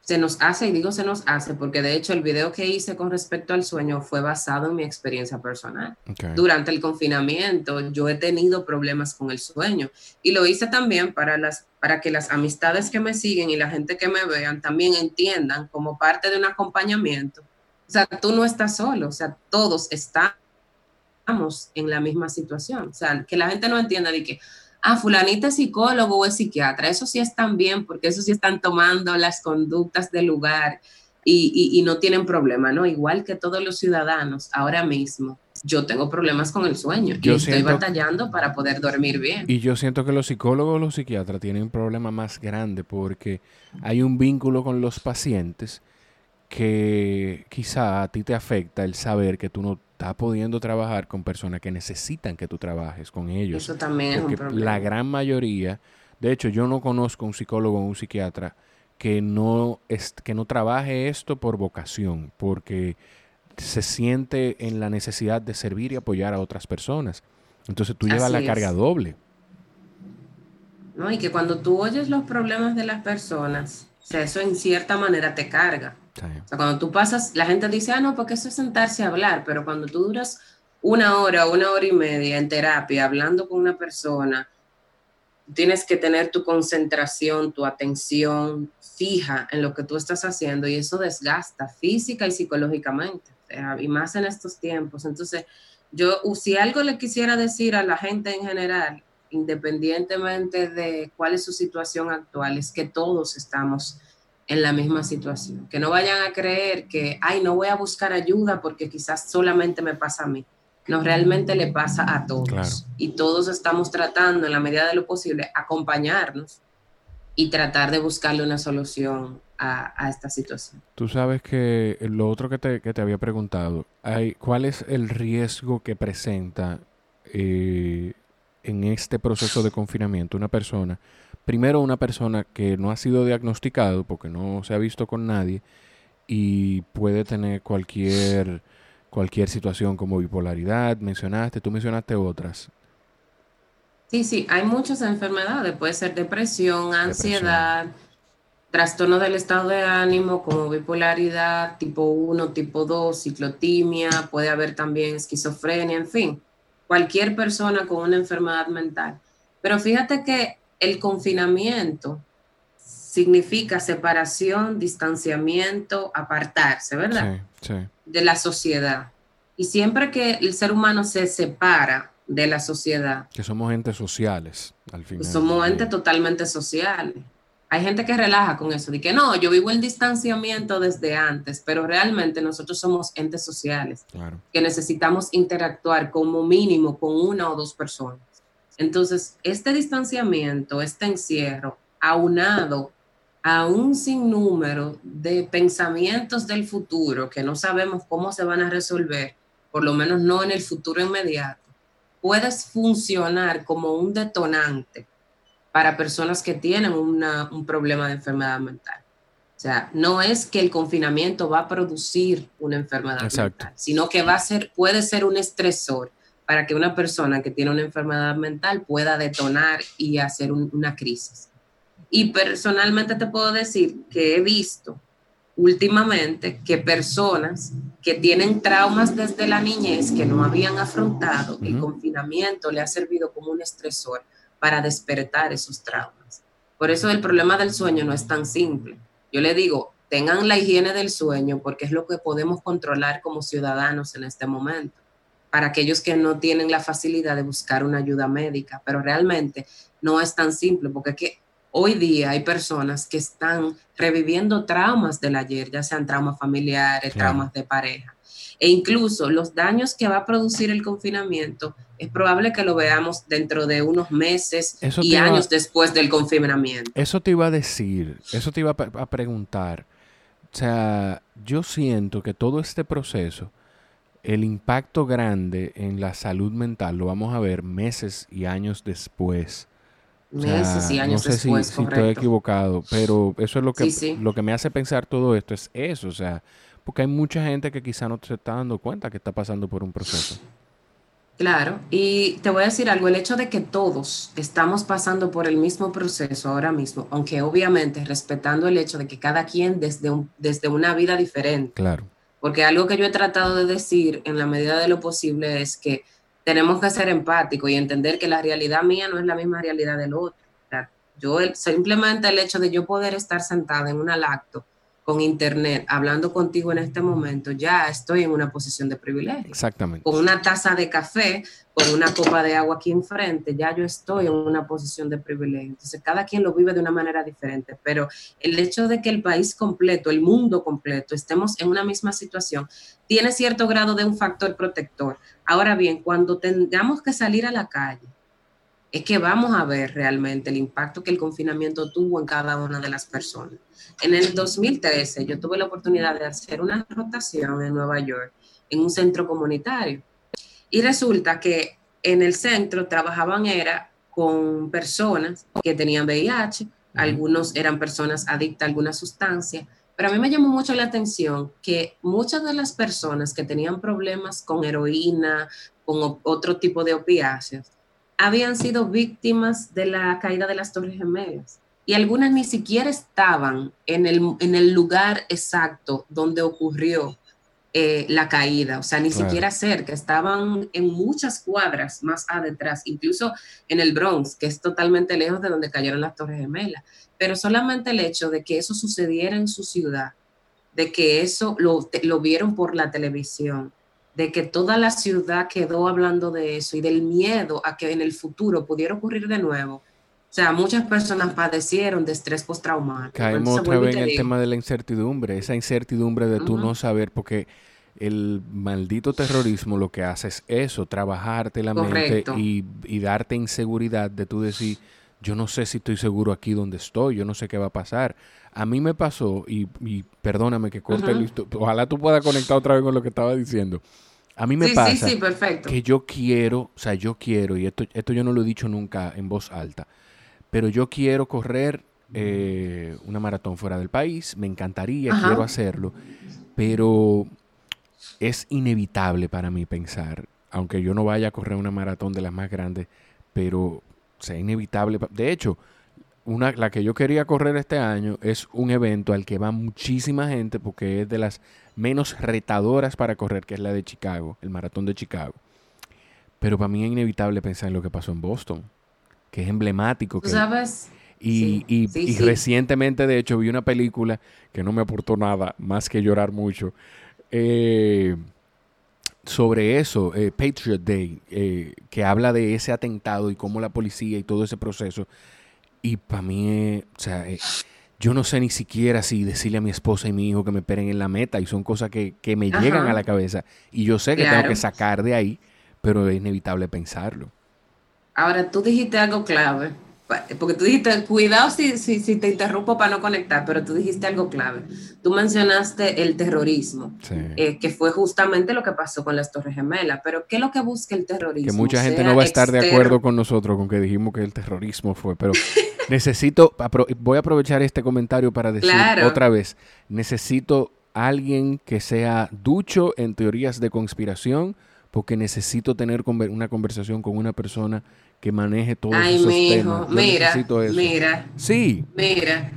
Se nos hace, y digo se nos hace, porque de hecho el video que hice con respecto al sueño fue basado en mi experiencia personal. Durante el confinamiento yo he tenido problemas con el sueño y lo hice también para, las, para que las amistades que me siguen y la gente que me vean también entiendan como parte de un acompañamiento o sea, tú no estás solo, o sea, todos estamos en la misma situación. O sea, que la gente no entienda de que, ah, fulanita es psicólogo o es psiquiatra, eso sí están bien, porque eso sí están tomando las conductas del lugar y, no tienen problema, ¿no? Igual que todos los ciudadanos ahora mismo. Yo tengo problemas con el sueño yo y estoy batallando para poder dormir bien. Y yo siento que los psicólogos o los psiquiatras tienen un problema más grande porque hay un vínculo con los pacientes que quizá a ti te afecta el saber que tú no estás pudiendo trabajar con personas que necesitan que tú trabajes con ellos. Eso también es un problema. La gran mayoría, de hecho, yo no conozco un psicólogo o un psiquiatra que no, es, que no trabaje esto por vocación, porque se siente en la necesidad de servir y apoyar a otras personas. Entonces tú llevas la carga doble. No, y que cuando tú oyes los problemas de las personas, o sea, eso en cierta manera te carga. O sea, cuando tú pasas, la gente dice, ah, no, porque eso es sentarse a hablar, pero cuando tú duras una hora, una hora y media en terapia hablando con una persona, tienes que tener tu concentración, tu atención fija en lo que tú estás haciendo y eso desgasta física y psicológicamente, y más en estos tiempos. Entonces, yo, si algo le quisiera decir a la gente en general, independientemente de cuál es su situación actual, es que todos estamos en la misma situación. Que no vayan a creer que, ay, no voy a buscar ayuda porque quizás solamente me pasa a mí. No, realmente le pasa a todos. Y todos estamos tratando, en la medida de lo posible, acompañarnos y tratar de buscarle una solución a, esta situación. Tú sabes que lo otro que te, que te había preguntado, hay, ¿cuál es el riesgo que presenta eh, en este proceso de confinamiento una persona primero una persona que no ha sido diagnosticado porque no se ha visto con nadie y puede tener cualquier cualquier situación como bipolaridad, mencionaste, tú mencionaste otras. Sí, sí, hay muchas enfermedades, puede ser depresión, ansiedad, trastorno del estado de ánimo como bipolaridad, tipo 1, tipo 2, ciclotimia, puede haber también esquizofrenia, en fin, cualquier persona con una enfermedad mental. Pero fíjate que el confinamiento significa separación, distanciamiento, apartarse, ¿verdad? Sí, sí. De la sociedad. Y siempre que el ser humano se separa de la sociedad. Que somos entes sociales, al final. Somos entes totalmente sociales. Hay gente que relaja con eso, de que no, yo vivo el distanciamiento desde antes, pero realmente nosotros somos entes sociales, claro. que necesitamos interactuar como mínimo con una o dos personas. Entonces, este distanciamiento, este encierro, aunado a un sinnúmero de pensamientos del futuro que no sabemos cómo se van a resolver, por lo menos no en el futuro inmediato, puede funcionar como un detonante para personas que tienen un problema de enfermedad mental. O sea, no es que el confinamiento va a producir una enfermedad mental, sino que va a ser, puede ser un estresor para que una persona que tiene una enfermedad mental pueda detonar y hacer una crisis. Y personalmente te puedo decir que he visto últimamente que personas que tienen traumas desde la niñez que no habían afrontado, el confinamiento le ha servido como un estresor para despertar esos traumas. Por eso el problema del sueño no es tan simple. Yo le digo, tengan la higiene del sueño porque es lo que podemos controlar como ciudadanos en este momento, para aquellos que no tienen la facilidad de buscar una ayuda médica, pero realmente no es tan simple porque es que Hoy día hay personas que están reviviendo traumas del ayer, ya sean traumas familiares, traumas de pareja. E incluso los daños que va a producir el confinamiento es probable que lo veamos dentro de unos meses y años después del confinamiento. Eso te iba a decir, eso te iba a preguntar. O sea, yo siento que todo este proceso, el impacto grande en la salud mental lo vamos a ver meses y años después meses y años no sé después, si, estoy equivocado, pero eso es lo que, lo que me hace pensar todo esto, es eso, o sea, porque hay mucha gente que quizá no se está dando cuenta que está pasando por un proceso. Claro, y te voy a decir algo, el hecho de que todos estamos pasando por el mismo proceso ahora mismo, aunque obviamente respetando el hecho de que cada quien desde, un, desde una vida diferente. Claro. Porque algo que yo he tratado de decir en la medida de lo posible es que tenemos que ser empáticos y entender que la realidad mía no es la misma realidad del otro. yo simplemente el hecho de yo poder estar sentada en un lacto con internet hablando contigo en este momento, ya estoy en una posición de privilegio. Exactamente. Con una taza de café, con una copa de agua aquí enfrente, ya yo estoy en una posición de privilegio. Entonces, cada quien lo vive de una manera diferente, pero el hecho de que el país completo, el mundo completo, estemos en una misma situación, tiene cierto grado de un factor protector. Ahora bien, cuando tengamos que salir a la calle, es que vamos a ver realmente el impacto que el confinamiento tuvo en cada una de las personas. En el 2013 yo tuve la oportunidad de hacer una rotación en Nueva York en un centro comunitario y resulta que en el centro trabajaban era con personas que tenían VIH, algunos eran personas adictas a alguna sustancia, pero a mí me llamó mucho la atención que muchas de las personas que tenían problemas con heroína, con otro tipo de opiáceos, habían sido víctimas de la caída de las Torres Gemelas. Y algunas ni siquiera estaban en el, en el lugar exacto donde ocurrió eh, la caída, o sea, ni siquiera cerca, estaban en muchas cuadras más adetrás, incluso en el Bronx, que es totalmente lejos de donde cayeron las Torres Gemelas. Pero solamente el hecho de que eso sucediera en su ciudad, de que eso lo, lo vieron por la televisión, de que toda la ciudad quedó hablando de eso y del miedo a que en el futuro pudiera ocurrir de nuevo. O sea, muchas personas padecieron de estrés postraumático. Caemos otra vez en el tema de la incertidumbre, esa incertidumbre de tú no saber, porque el maldito terrorismo lo que hace es eso, trabajarte la mente y, y, darte inseguridad de tú decir, yo no sé si estoy seguro aquí donde estoy, yo no sé qué va a pasar. A mí me pasó, y, y perdóname que corte el listo, ojalá tú puedas conectar otra vez con lo que estaba diciendo. A mí me pasa que yo quiero, o sea, yo quiero, y esto, esto yo no lo he dicho nunca en voz alta, pero yo quiero correr eh, una maratón fuera del país, me encantaría, quiero hacerlo, pero es inevitable para mí pensar, aunque yo no vaya a correr una maratón de las más grandes, pero sea inevitable. De hecho, una, la que yo quería correr este año es un evento al que va muchísima gente porque es de las menos retadoras para correr, que es la de Chicago, el maratón de Chicago. Pero para mí es inevitable pensar en lo que pasó en Boston, que es emblemático. Que, ¿Sabes? Y, y, recientemente, de hecho, vi una película que no me aportó nada más que llorar mucho. Eh, sobre eso, eh, Patriot Day, eh, que habla de ese atentado y cómo la policía y todo ese proceso. Y para mí, o sea, yo no sé ni siquiera si decirle a mi esposa y mi hijo que me esperen en la meta y son cosas que, me llegan a la cabeza y yo sé que tengo que sacar de ahí, pero es inevitable pensarlo. Ahora, tú dijiste algo clave porque tú dijiste, cuidado si, si, te interrumpo para no conectar, pero tú dijiste algo clave. Tú mencionaste el terrorismo, eh, que fue justamente lo que pasó con las Torres Gemelas. Pero ¿qué es lo que busca el terrorismo? Que mucha gente no va a estar de acuerdo con nosotros con que dijimos que el terrorismo fue, pero necesito, voy a aprovechar este comentario para decir otra vez, necesito alguien que sea ducho en teorías de conspiración, porque necesito tener una conversación con una persona que maneje todos Ay, esos mi hijo, mira, mira. Sí. Mira.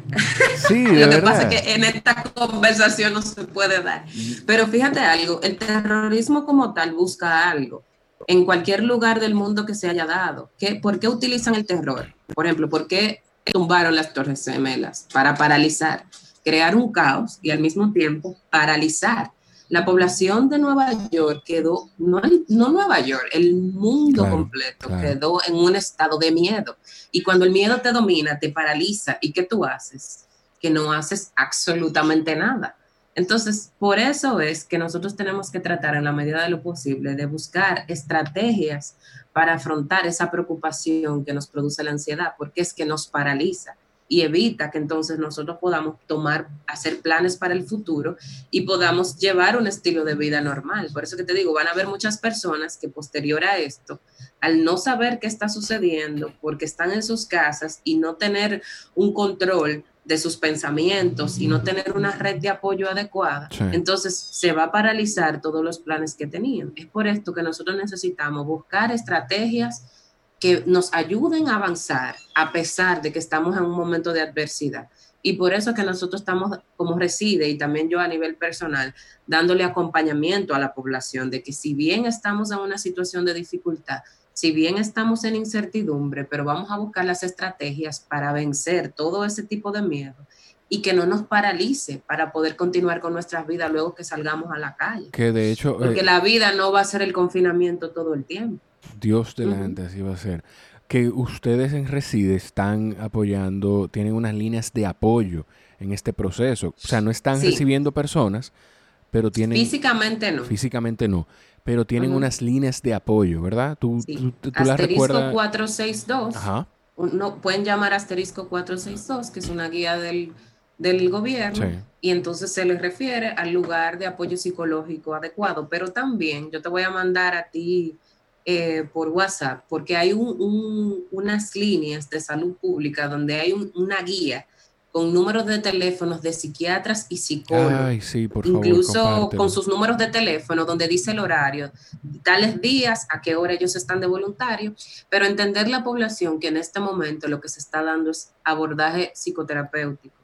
Sí, Lo que pasa es que en esta conversación no se puede dar. Pero fíjate algo, el terrorismo como tal busca algo en cualquier lugar del mundo que se haya dado. ¿Qué, ¿Por qué utilizan el terror? Por ejemplo, ¿por qué tumbaron las Torres Gemelas? Para paralizar, crear un caos y al mismo tiempo paralizar la población de Nueva York quedó, no, no Nueva York, el mundo completo quedó en un estado de miedo. Y cuando el miedo te domina, te paraliza. ¿Y qué tú haces? Que no haces absolutamente nada. Entonces, por eso es que nosotros tenemos que tratar en la medida de lo posible de buscar estrategias para afrontar esa preocupación que nos produce la ansiedad, porque es que nos paraliza y evita que entonces nosotros podamos tomar, hacer planes para el futuro y podamos llevar un estilo de vida normal. Por eso que te digo, van a haber muchas personas que posterior a esto, al no saber qué está sucediendo, porque están en sus casas y no tener un control de sus pensamientos y no tener una red de apoyo adecuada, entonces se va a paralizar todos los planes que tenían. Es por esto que nosotros necesitamos buscar estrategias que nos ayuden a avanzar a pesar de que estamos en un momento de adversidad. Y por eso que nosotros estamos como reside y también yo a nivel personal dándole acompañamiento a la población de que si bien estamos en una situación de dificultad, si bien estamos en incertidumbre, pero vamos a buscar las estrategias para vencer todo ese tipo de miedo y que no nos paralice para poder continuar con nuestras vidas luego que salgamos a la calle. Que de hecho... Porque eh, la vida no va a ser el confinamiento todo el tiempo. Dios de la gente, así va a ser. Que ustedes en Reside están apoyando, tienen unas líneas de apoyo en este proceso. O sea, no están recibiendo personas, pero tienen... Físicamente no. Físicamente no. Pero tienen unas líneas de apoyo, ¿verdad? Tú, tú, asterisco 462. Ajá. No, pueden llamar asterisco 462, que es una guía del, del gobierno, y entonces se les refiere al lugar de apoyo psicológico adecuado. Pero también yo te voy a mandar a ti eh, por WhatsApp, porque hay unas líneas de salud pública donde hay una guía con números de teléfonos de psiquiatras y psicólogos. incluso con sus números de teléfono donde dice el horario, tales días, a qué hora ellos están de voluntario, pero entender la población que en este momento lo que se está dando es abordaje psicoterapéutico.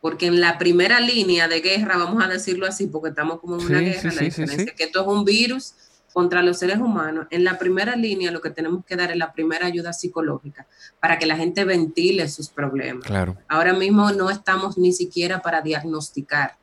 Porque en la primera línea de guerra, vamos a decirlo así, porque estamos como en una guerra, la diferencia que esto es un virus contra los seres humanos, en la primera línea lo que tenemos que dar es la primera ayuda psicológica para que la gente ventile sus problemas. Claro. Ahora mismo no estamos ni siquiera para diagnosticar.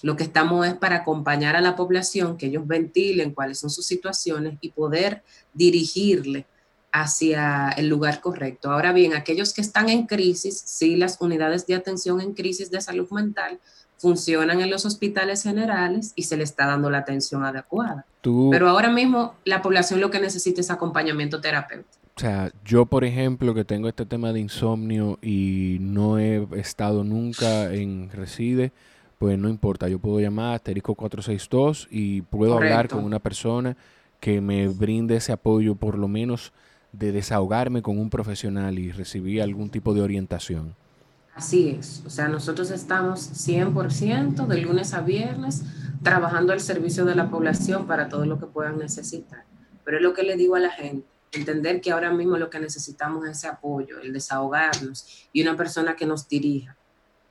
Lo que estamos es para acompañar a la población, que ellos ventilen cuáles son sus situaciones y poder dirigirle hacia el lugar correcto. Ahora bien, aquellos que están en crisis, sí, las unidades de atención en crisis de salud mental funcionan en los hospitales generales y se le está dando la atención adecuada. Pero ahora mismo la población lo que necesita es acompañamiento terapéutico. O sea, yo por ejemplo que tengo este tema de insomnio y no he estado nunca en Reside, pues no importa, yo puedo llamar a asterisco 462 y puedo hablar con una persona que me brinde ese apoyo por lo menos de desahogarme con un profesional y recibir algún tipo de orientación. Así es, o sea, nosotros estamos 100% de lunes a viernes trabajando al servicio de la población para todo lo que puedan necesitar. Pero es lo que le digo a la gente, entender que ahora mismo lo que necesitamos es ese apoyo, el desahogarnos y una persona que nos dirija.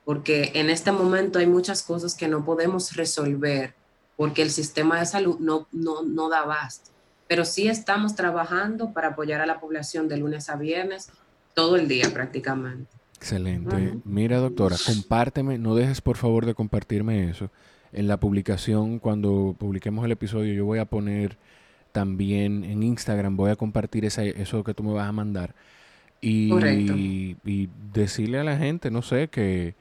Porque en este momento hay muchas cosas que no podemos resolver porque el sistema de salud no, no, no da abasto. Pero sí estamos trabajando para apoyar a la población de lunes a viernes todo el día prácticamente. Excelente. Mira, doctora, compárteme, no dejes por favor de compartirme eso. En la publicación, cuando publiquemos el episodio, yo voy a poner también en Instagram, voy a compartir esa, eso que tú me vas a mandar. Y, y, decirle a la gente, no sé, que,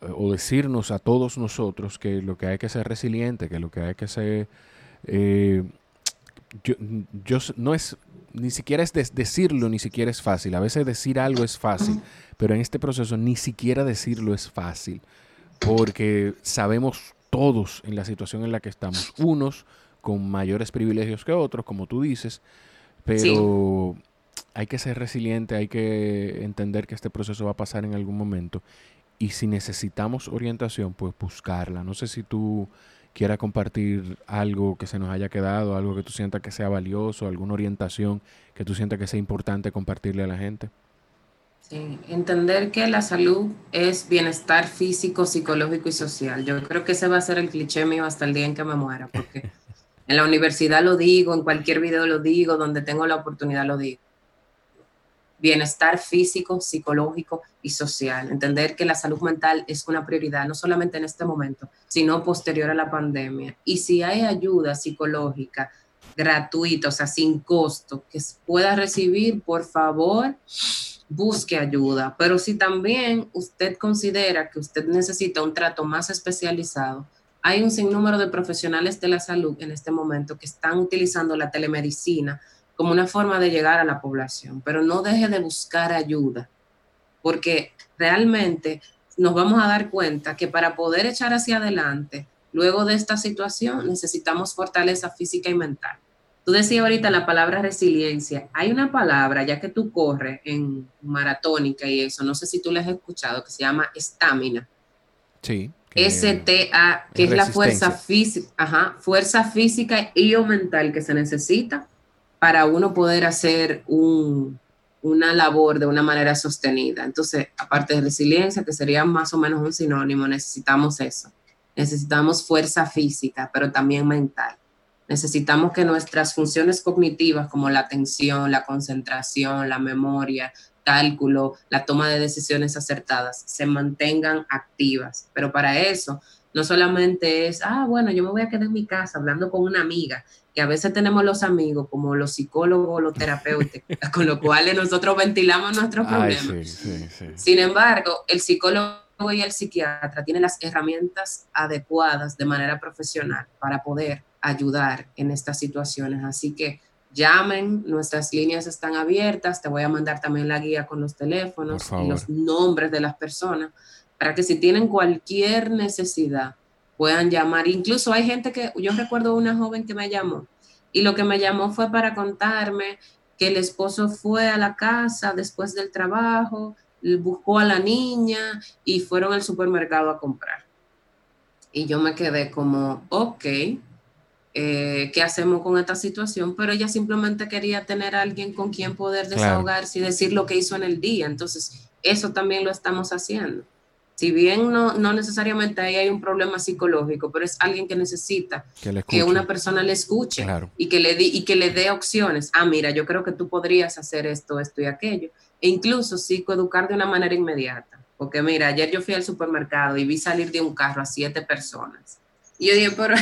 o decirnos a todos nosotros que lo que hay que ser resiliente, que lo que hay que ser, eh, yo, yo, no es ni siquiera es decirlo, ni siquiera es fácil. A veces decir algo es fácil, pero en este proceso ni siquiera decirlo es fácil, porque sabemos todos en la situación en la que estamos, unos con mayores privilegios que otros, como tú dices, pero hay que ser resiliente, hay que entender que este proceso va a pasar en algún momento y si necesitamos orientación, pues buscarla. No sé si tú quieras compartir algo que se nos haya quedado, algo que tú sientas que sea valioso, alguna orientación que tú sientas que sea importante compartirle a la gente. Sí, entender que la salud es bienestar físico, psicológico y social. Yo creo que ese va a ser el cliché mío hasta el día en que me muera, porque en la universidad lo digo, en cualquier video lo digo, donde tengo la oportunidad lo digo bienestar físico, psicológico y social. Entender que la salud mental es una prioridad, no solamente en este momento, sino posterior a la pandemia. Y si hay ayuda psicológica gratuita, o sea, sin costo, que pueda recibir, por favor, busque ayuda. Pero si también usted considera que usted necesita un trato más especializado, hay un sinnúmero de profesionales de la salud en este momento que están utilizando la telemedicina como una forma de llegar a la población, pero no deje de buscar ayuda, porque realmente nos vamos a dar cuenta que para poder echar hacia adelante, luego de esta situación, necesitamos fortaleza física y mental. Tú decías ahorita la palabra resiliencia. Hay una palabra, ya que tú corres en maratónica y eso, no sé si tú la has escuchado, que se llama estamina. Sí. S-T-A, que es la fuerza física, ajá, fuerza física y o mental que se necesita para uno poder hacer una labor de una manera sostenida. Entonces, aparte de resiliencia, que sería más o menos un sinónimo, necesitamos eso. Necesitamos fuerza física, pero también mental. Necesitamos que nuestras funciones cognitivas como la atención, la concentración, la memoria, cálculo, la toma de decisiones acertadas, se mantengan activas. Pero para eso no solamente es, ah, bueno, yo me voy a quedar en mi casa hablando con una amiga, que a veces tenemos los amigos como los psicólogos, los terapeutas, con lo cual nosotros ventilamos nuestros problemas. Sin embargo, el psicólogo y el psiquiatra tienen las herramientas adecuadas de manera profesional para poder ayudar en estas situaciones. Así que llamen, nuestras líneas están abiertas, te voy a mandar también la guía con los teléfonos y los nombres de las personas para que si tienen cualquier necesidad puedan llamar. Incluso hay gente que, yo recuerdo una joven que me llamó y lo que me llamó fue para contarme que el esposo fue a la casa después del trabajo, buscó a la niña y fueron al supermercado a comprar. Y yo me quedé como, ok, eh, ¿qué hacemos con esta situación? Pero ella simplemente quería tener a alguien con quien poder desahogarse y decir lo que hizo en el día. Entonces, eso también lo estamos haciendo si bien no, no necesariamente ahí hay un problema psicológico, pero es alguien que necesita que, una persona le escuche y, que le y que le dé opciones. Ah, mira, yo creo que tú podrías hacer esto, esto y aquello. E incluso psicoeducar de una manera inmediata. Porque mira, ayer yo fui al supermercado y vi salir de un carro a siete personas. Y yo dije, pero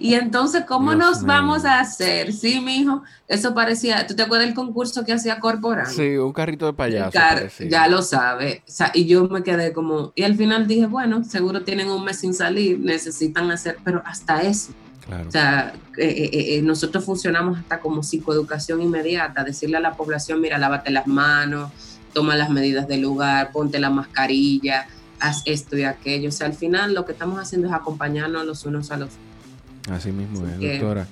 y entonces, ¿cómo nos vamos a hacer? Sí, mijo, eso parecía, ¿tú te acuerdas del concurso que hacía Corporal? Sí, un carrito de payaso. ya lo sabe. y yo me quedé como, y al final dije, bueno, seguro tienen un mes sin salir, necesitan hacer, pero hasta eso. O sea, eh, eh, eh, nosotros funcionamos hasta como psicoeducación inmediata, decirle a la población, mira, lávate las manos, toma las medidas del lugar, ponte la mascarilla, haz esto y aquello. O sea, al final lo que estamos haciendo es acompañarnos los unos a los otros. Así mismo es, doctora.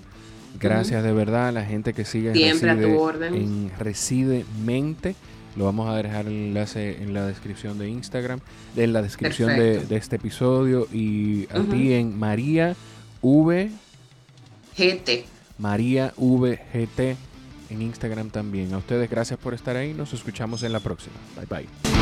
Gracias de verdad a la gente que sigue Siempre a tu orden. en Reside Mente. Lo vamos a dejar el enlace en la descripción de Instagram, en la descripción de, este episodio y a ti en María V. GT. María VGT en Instagram también. A ustedes gracias por estar ahí. Nos escuchamos en la próxima. Bye bye.